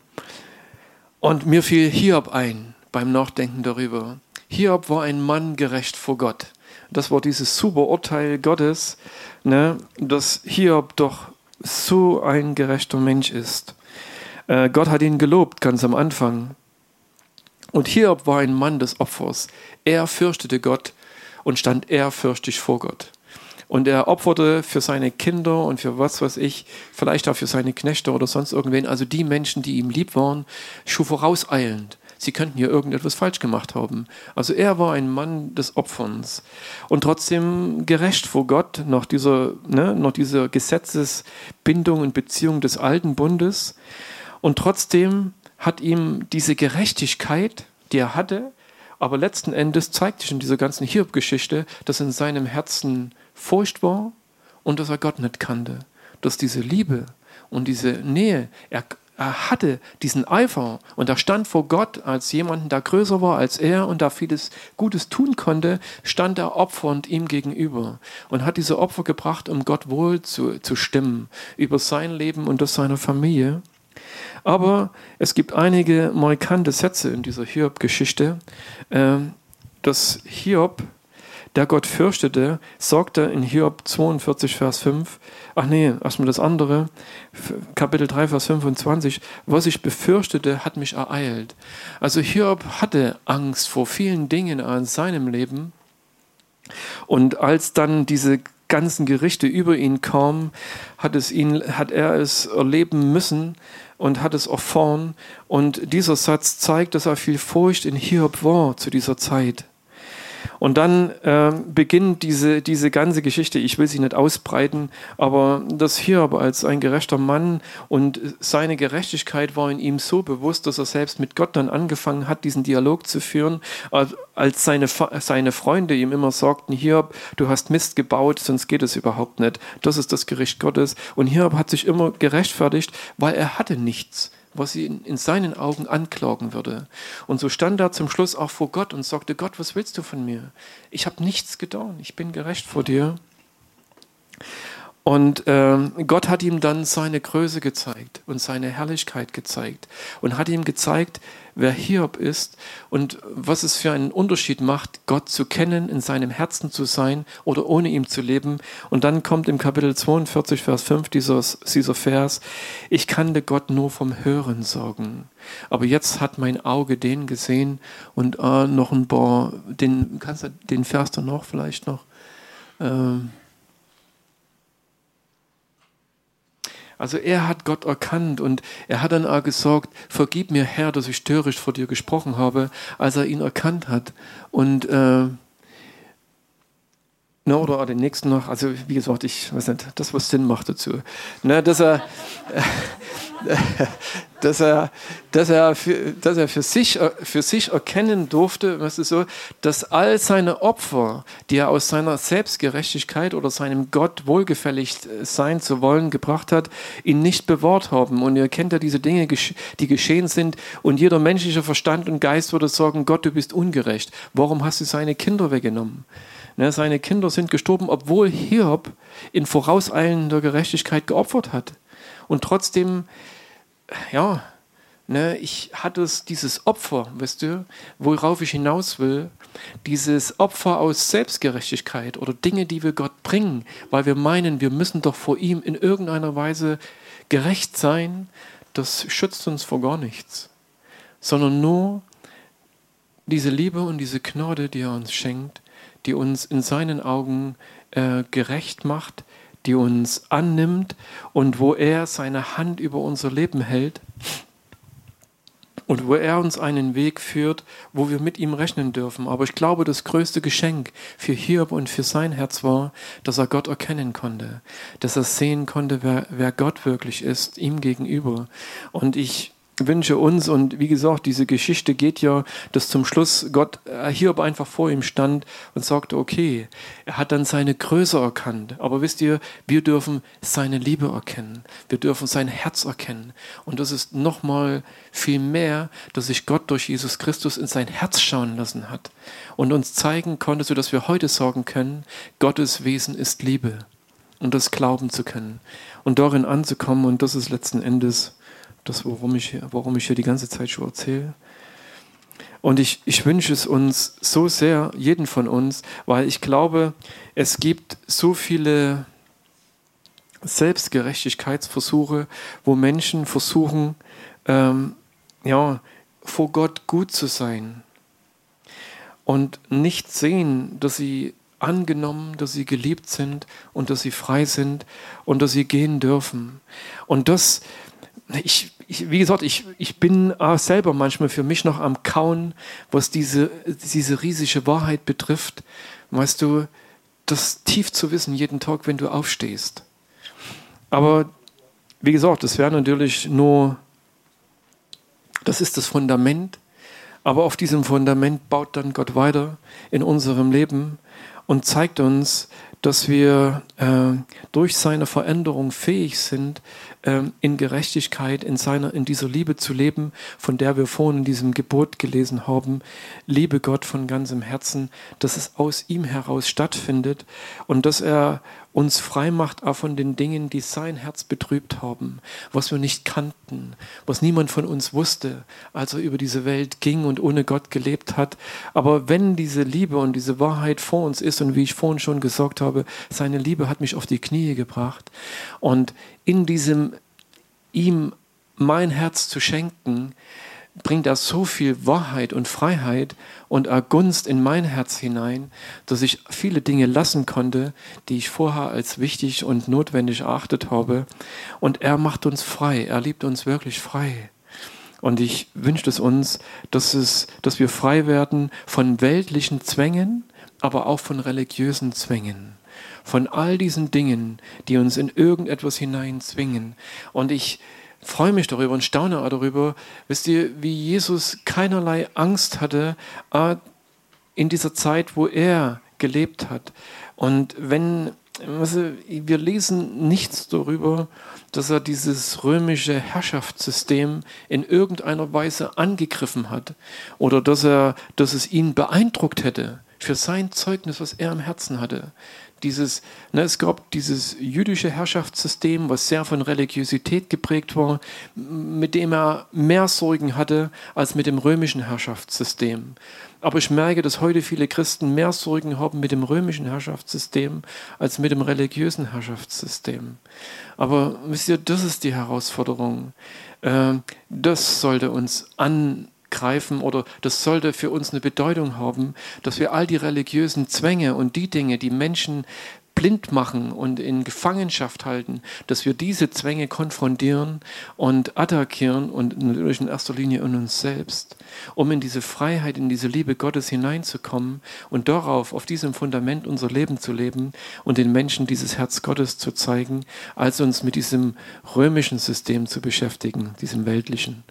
und mir fiel Hiob ein beim Nachdenken darüber. Hiob war ein Mann gerecht vor Gott. Das war dieses super Urteil Gottes, ne? dass Hiob doch so ein gerechter Mensch ist. Äh, Gott hat ihn gelobt ganz am Anfang. Und Hiob war ein Mann des Opfers. Er fürchtete Gott und stand ehrfürchtig vor Gott. Und er opferte für seine Kinder und für was weiß ich, vielleicht auch für seine Knechte oder sonst irgendwen, also die Menschen, die ihm lieb waren, schon vorauseilend. sie könnten hier irgendetwas falsch gemacht haben. Also er war ein Mann des Opferns und trotzdem gerecht vor Gott nach dieser, ne, nach dieser Gesetzesbindung und Beziehung des alten Bundes. Und trotzdem hat ihm diese Gerechtigkeit, die er hatte, aber letzten Endes zeigt sich in dieser ganzen Hiob-Geschichte, dass in seinem Herzen Furcht war und dass er Gott nicht kannte. Dass diese Liebe und diese Nähe, er, er hatte diesen Eifer und er stand vor Gott als jemanden, der größer war als er und da vieles Gutes tun konnte, stand er opfernd ihm gegenüber und hat diese Opfer gebracht, um Gott wohl zu, zu stimmen über sein Leben und das seiner Familie. Aber es gibt einige markante Sätze in dieser Hiob-Geschichte. Ähm, dass Hiob, der Gott fürchtete, sagte in Hiob 42, Vers 5, ach nee, erstmal das andere, Kapitel 3, Vers 25, was ich befürchtete, hat mich ereilt. Also Hiob hatte Angst vor vielen Dingen in seinem Leben. Und als dann diese ganzen Gerichte über ihn kamen, hat, es ihn, hat er es erleben müssen, und hat es erfahren. Und dieser Satz zeigt, dass er viel Furcht in Hiob war zu dieser Zeit. Und dann äh, beginnt diese, diese ganze Geschichte, ich will sie nicht ausbreiten, aber das Hiob als ein gerechter Mann und seine Gerechtigkeit war in ihm so bewusst, dass er selbst mit Gott dann angefangen hat, diesen Dialog zu führen, als seine, seine Freunde ihm immer sagten, Hiob, du hast Mist gebaut, sonst geht es überhaupt nicht. Das ist das Gericht Gottes. Und Hiob hat sich immer gerechtfertigt, weil er hatte nichts was sie in, in seinen Augen anklagen würde. Und so stand er zum Schluss auch vor Gott und sagte, Gott, was willst du von mir? Ich habe nichts getan, ich bin gerecht vor dir. Und äh, Gott hat ihm dann seine Größe gezeigt und seine Herrlichkeit gezeigt und hat ihm gezeigt, wer Hiob ist und was es für einen Unterschied macht, Gott zu kennen, in seinem Herzen zu sein oder ohne ihm zu leben. Und dann kommt im Kapitel 42, Vers 5 dieser, dieser Vers, ich kannte Gott nur vom Hören sagen. Aber jetzt hat mein Auge den gesehen und äh, noch ein paar, den, kannst du den Vers dann noch vielleicht noch? Ähm, Also er hat Gott erkannt und er hat dann auch gesagt, vergib mir Herr, dass ich töricht vor dir gesprochen habe, als er ihn erkannt hat. Und äh, na, oder den nächsten noch, also wie gesagt, ich weiß nicht, das was Sinn macht dazu. Na, dass er, <laughs> dass er, dass er, für, dass er für, sich, für sich erkennen durfte, weißt du so, dass all seine Opfer, die er aus seiner Selbstgerechtigkeit oder seinem Gott wohlgefällig sein zu wollen gebracht hat, ihn nicht bewahrt haben. Und ihr kennt ja diese Dinge, die geschehen sind. Und jeder menschliche Verstand und Geist würde sagen, Gott, du bist ungerecht. Warum hast du seine Kinder weggenommen? Ne, seine Kinder sind gestorben, obwohl Hiob in vorauseilender Gerechtigkeit geopfert hat. Und trotzdem ja, ne, ich hatte dieses Opfer, weißt du, worauf ich hinaus will, dieses Opfer aus Selbstgerechtigkeit oder Dinge, die wir Gott bringen, weil wir meinen, wir müssen doch vor ihm in irgendeiner Weise gerecht sein, das schützt uns vor gar nichts, sondern nur diese Liebe und diese Gnade, die er uns schenkt, die uns in seinen Augen äh, gerecht macht, die uns annimmt und wo er seine Hand über unser Leben hält und wo er uns einen Weg führt, wo wir mit ihm rechnen dürfen. Aber ich glaube, das größte Geschenk für Hiob und für sein Herz war, dass er Gott erkennen konnte, dass er sehen konnte, wer, wer Gott wirklich ist, ihm gegenüber. Und ich wünsche uns, und wie gesagt, diese Geschichte geht ja, dass zum Schluss Gott äh, Hiob einfach vor ihm stand und sagte, okay, er hat dann seine Größe erkannt. Aber wisst ihr, wir dürfen seine Liebe erkennen. Wir dürfen sein Herz erkennen. Und das ist nochmal viel mehr, dass sich Gott durch Jesus Christus in sein Herz schauen lassen hat und uns zeigen konnte, sodass wir heute sagen können, Gottes Wesen ist Liebe. Und das glauben zu können und darin anzukommen. Und das ist letzten Endes das, worum ich, worum ich hier die ganze Zeit schon erzähle. Und ich, ich wünsche es uns so sehr, jeden von uns, weil ich glaube, es gibt so viele Selbstgerechtigkeitsversuche, wo Menschen versuchen, ähm, ja, vor Gott gut zu sein und nicht sehen, dass sie angenommen, dass sie geliebt sind und dass sie frei sind und dass sie gehen dürfen. Und das, ich, ich, wie gesagt, ich, ich bin auch selber manchmal für mich noch am Kauen, was diese, diese riesige Wahrheit betrifft. Weißt du, das tief zu wissen jeden Tag, wenn du aufstehst. Aber wie gesagt, das wäre natürlich nur, das ist das Fundament. Aber auf diesem Fundament baut dann Gott weiter in unserem Leben und zeigt uns, dass wir äh, durch seine Veränderung fähig sind, äh, in Gerechtigkeit, in, seiner, in dieser Liebe zu leben, von der wir vorhin in diesem Gebot gelesen haben. Liebe Gott von ganzem Herzen, dass es aus ihm heraus stattfindet und dass er uns frei macht auch von den Dingen, die sein Herz betrübt haben, was wir nicht kannten, was niemand von uns wusste, als er über diese Welt ging und ohne Gott gelebt hat. Aber wenn diese Liebe und diese Wahrheit vor uns ist und wie ich vorhin schon gesagt habe, seine Liebe hat mich auf die Knie gebracht und in diesem ihm mein Herz zu schenken, bringt er so viel Wahrheit und Freiheit und Gunst in mein Herz hinein, dass ich viele Dinge lassen konnte, die ich vorher als wichtig und notwendig erachtet habe. Und er macht uns frei, er liebt uns wirklich frei. Und ich wünsche es uns, dass, es, dass wir frei werden von weltlichen Zwängen, aber auch von religiösen Zwängen. Von all diesen Dingen, die uns in irgendetwas hineinzwingen. Und ich, freue mich darüber und staune darüber, wisst ihr, wie Jesus keinerlei Angst hatte in dieser Zeit, wo er gelebt hat. Und wenn, wir lesen nichts darüber, dass er dieses römische Herrschaftssystem in irgendeiner Weise angegriffen hat oder dass er, dass es ihn beeindruckt hätte für sein Zeugnis, was er im Herzen hatte dieses, ne, es gab dieses jüdische Herrschaftssystem, was sehr von Religiosität geprägt war, mit dem er mehr Sorgen hatte als mit dem römischen Herrschaftssystem. Aber ich merke, dass heute viele Christen mehr Sorgen haben mit dem römischen Herrschaftssystem als mit dem religiösen Herrschaftssystem. Aber wisst ihr, das ist die Herausforderung. Ähm, das sollte uns an greifen oder das sollte für uns eine Bedeutung haben, dass wir all die religiösen Zwänge und die Dinge, die Menschen blind machen und in Gefangenschaft halten, dass wir diese Zwänge konfrontieren und attackieren und natürlich in erster Linie in uns selbst, um in diese Freiheit, in diese Liebe Gottes hineinzukommen und darauf, auf diesem Fundament unser Leben zu leben und den Menschen dieses Herz Gottes zu zeigen, als uns mit diesem römischen System zu beschäftigen, diesem weltlichen.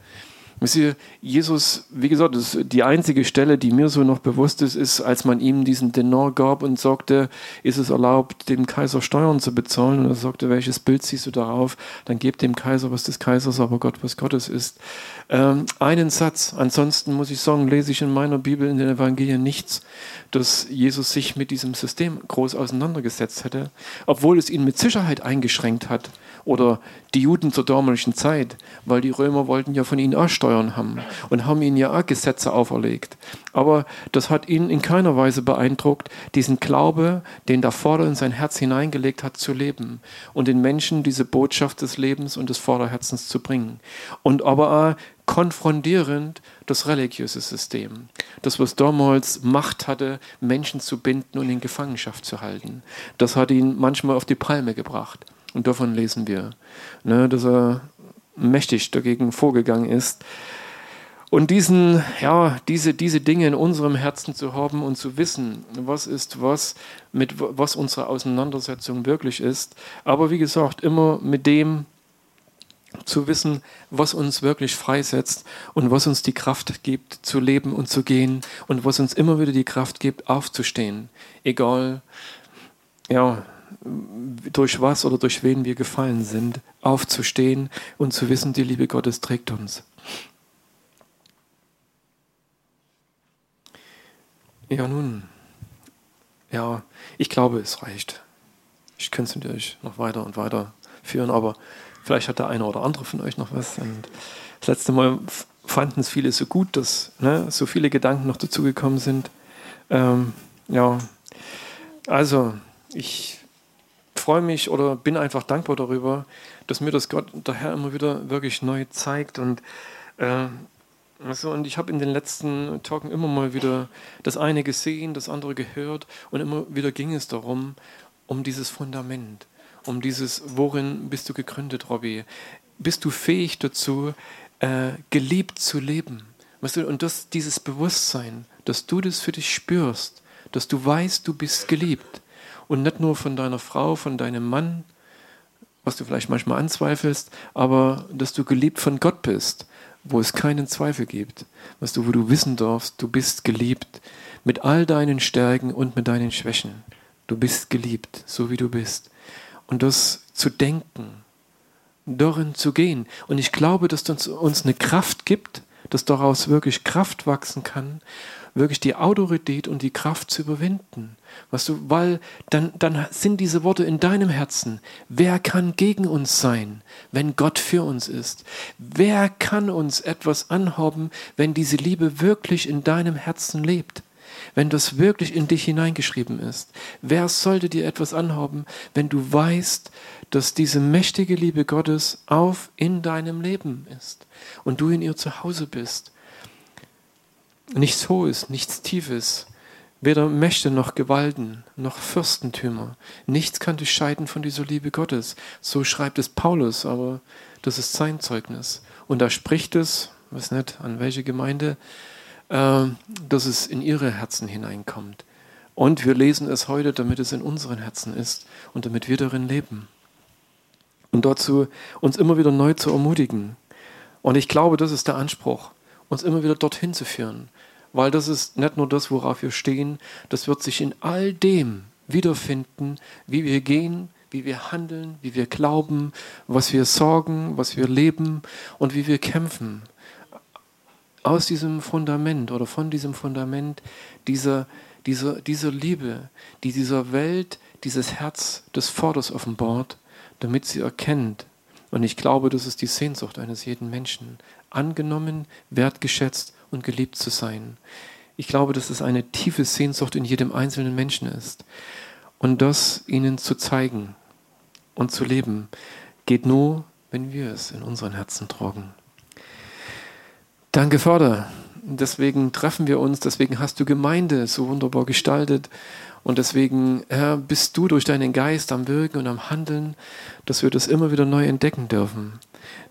Jesus, wie gesagt, die einzige Stelle, die mir so noch bewusst ist, ist, als man ihm diesen Denar gab und sagte, ist es erlaubt, dem Kaiser Steuern zu bezahlen? Und er sagte, welches Bild siehst du darauf? Dann gebt dem Kaiser, was des Kaisers, aber Gott, was Gottes ist. Ähm, einen Satz. Ansonsten muss ich sagen, lese ich in meiner Bibel, in den Evangelien nichts, dass Jesus sich mit diesem System groß auseinandergesetzt hätte, obwohl es ihn mit Sicherheit eingeschränkt hat oder die Juden zur damaligen Zeit, weil die Römer wollten ja von ihnen auch Steuern haben und haben ihnen ja auch Gesetze auferlegt. Aber das hat ihn in keiner Weise beeindruckt, diesen Glaube, den der Vater in sein Herz hineingelegt hat, zu leben und den Menschen diese Botschaft des Lebens und des Vaterherzens zu bringen. Und aber auch konfrontierend das religiöse System, das was damals Macht hatte, Menschen zu binden und in Gefangenschaft zu halten. Das hat ihn manchmal auf die Palme gebracht. Und davon lesen wir, ne, dass er mächtig dagegen vorgegangen ist. Und diesen, ja, diese, diese Dinge in unserem Herzen zu haben und zu wissen, was ist was, mit was unsere Auseinandersetzung wirklich ist. Aber wie gesagt, immer mit dem zu wissen, was uns wirklich freisetzt und was uns die Kraft gibt, zu leben und zu gehen und was uns immer wieder die Kraft gibt, aufzustehen. Egal, ja, durch was oder durch wen wir gefallen sind, aufzustehen und zu wissen, die Liebe Gottes trägt uns. Ja, nun, ja, ich glaube, es reicht. Ich könnte es natürlich noch weiter und weiter führen, aber vielleicht hat der eine oder andere von euch noch was. Und das letzte Mal fanden es viele so gut, dass ne, so viele Gedanken noch dazugekommen sind. Ähm, ja, also ich freue mich oder bin einfach dankbar darüber, dass mir das Gott, der Herr immer wieder wirklich neu zeigt. Und, äh, also, und ich habe in den letzten Tagen immer mal wieder das eine gesehen, das andere gehört. Und immer wieder ging es darum, um dieses Fundament, um dieses, worin bist du gegründet, Robby? bist du fähig dazu, äh, geliebt zu leben. Weißt du, und das, dieses Bewusstsein, dass du das für dich spürst, dass du weißt, du bist geliebt. Und nicht nur von deiner Frau, von deinem Mann, was du vielleicht manchmal anzweifelst, aber dass du geliebt von Gott bist, wo es keinen Zweifel gibt. Weißt du, wo du wissen darfst, du bist geliebt mit all deinen Stärken und mit deinen Schwächen. Du bist geliebt, so wie du bist. Und das zu denken, darin zu gehen. Und ich glaube, dass das uns eine Kraft gibt, dass daraus wirklich Kraft wachsen kann, wirklich die Autorität und die Kraft zu überwinden. Weißt du, weil dann, dann sind diese Worte in deinem Herzen. Wer kann gegen uns sein, wenn Gott für uns ist? Wer kann uns etwas anhaben, wenn diese Liebe wirklich in deinem Herzen lebt? Wenn das wirklich in dich hineingeschrieben ist? Wer sollte dir etwas anhaben, wenn du weißt, dass diese mächtige Liebe Gottes auf in deinem Leben ist und du in ihr zu Hause bist? Nichts Hohes, nichts Tiefes, weder Mächte noch Gewalten noch Fürstentümer. Nichts kann dich scheiden von dieser Liebe Gottes. So schreibt es Paulus, aber das ist sein Zeugnis. Und da spricht es, weiß nicht, an welche Gemeinde, dass es in ihre Herzen hineinkommt. Und wir lesen es heute, damit es in unseren Herzen ist und damit wir darin leben. Und dazu uns immer wieder neu zu ermutigen. Und ich glaube, das ist der Anspruch, uns immer wieder dorthin zu führen. Weil das ist nicht nur das, worauf wir stehen, das wird sich in all dem wiederfinden, wie wir gehen, wie wir handeln, wie wir glauben, was wir sorgen, was wir leben und wie wir kämpfen aus diesem Fundament oder von diesem Fundament dieser, dieser, dieser Liebe, die dieser Welt dieses Herz des Vaters offenbart, damit sie erkennt. Und ich glaube, das ist die Sehnsucht eines jeden Menschen, angenommen, wertgeschätzt und geliebt zu sein. Ich glaube, dass es eine tiefe Sehnsucht in jedem einzelnen Menschen ist. Und das ihnen zu zeigen und zu leben, geht nur, wenn wir es in unseren Herzen tragen. Danke, Vater. Deswegen treffen wir uns, deswegen hast du Gemeinde so wunderbar gestaltet. Und deswegen, Herr, bist du durch deinen Geist am Wirken und am Handeln, dass wir das immer wieder neu entdecken dürfen.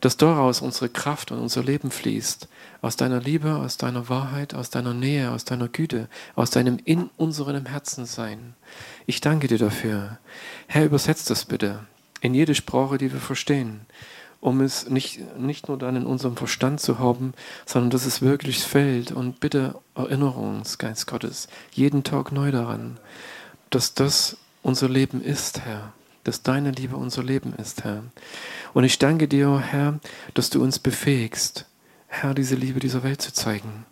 Dass daraus unsere Kraft und unser Leben fließt. Aus deiner Liebe, aus deiner Wahrheit, aus deiner Nähe, aus deiner Güte, aus deinem in unserem Herzen sein. Ich danke dir dafür. Herr, übersetzt das bitte in jede Sprache, die wir verstehen um es nicht, nicht nur dann in unserem Verstand zu haben, sondern dass es wirklich fällt. Und bitte erinnere uns, Geist Gottes, jeden Tag neu daran, dass das unser Leben ist, Herr. Dass deine Liebe unser Leben ist, Herr. Und ich danke dir, Herr, dass du uns befähigst, Herr, diese Liebe dieser Welt zu zeigen.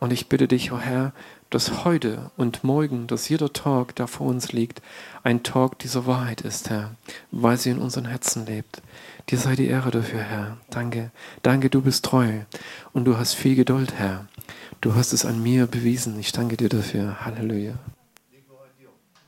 Und ich bitte dich, oh Herr, dass heute und morgen, dass jeder Tag, der vor uns liegt, ein Tag dieser Wahrheit ist, Herr, weil sie in unseren Herzen lebt. Dir sei die Ehre dafür, Herr. Danke. Danke, du bist treu und du hast viel Geduld, Herr. Du hast es an mir bewiesen. Ich danke dir dafür. Halleluja.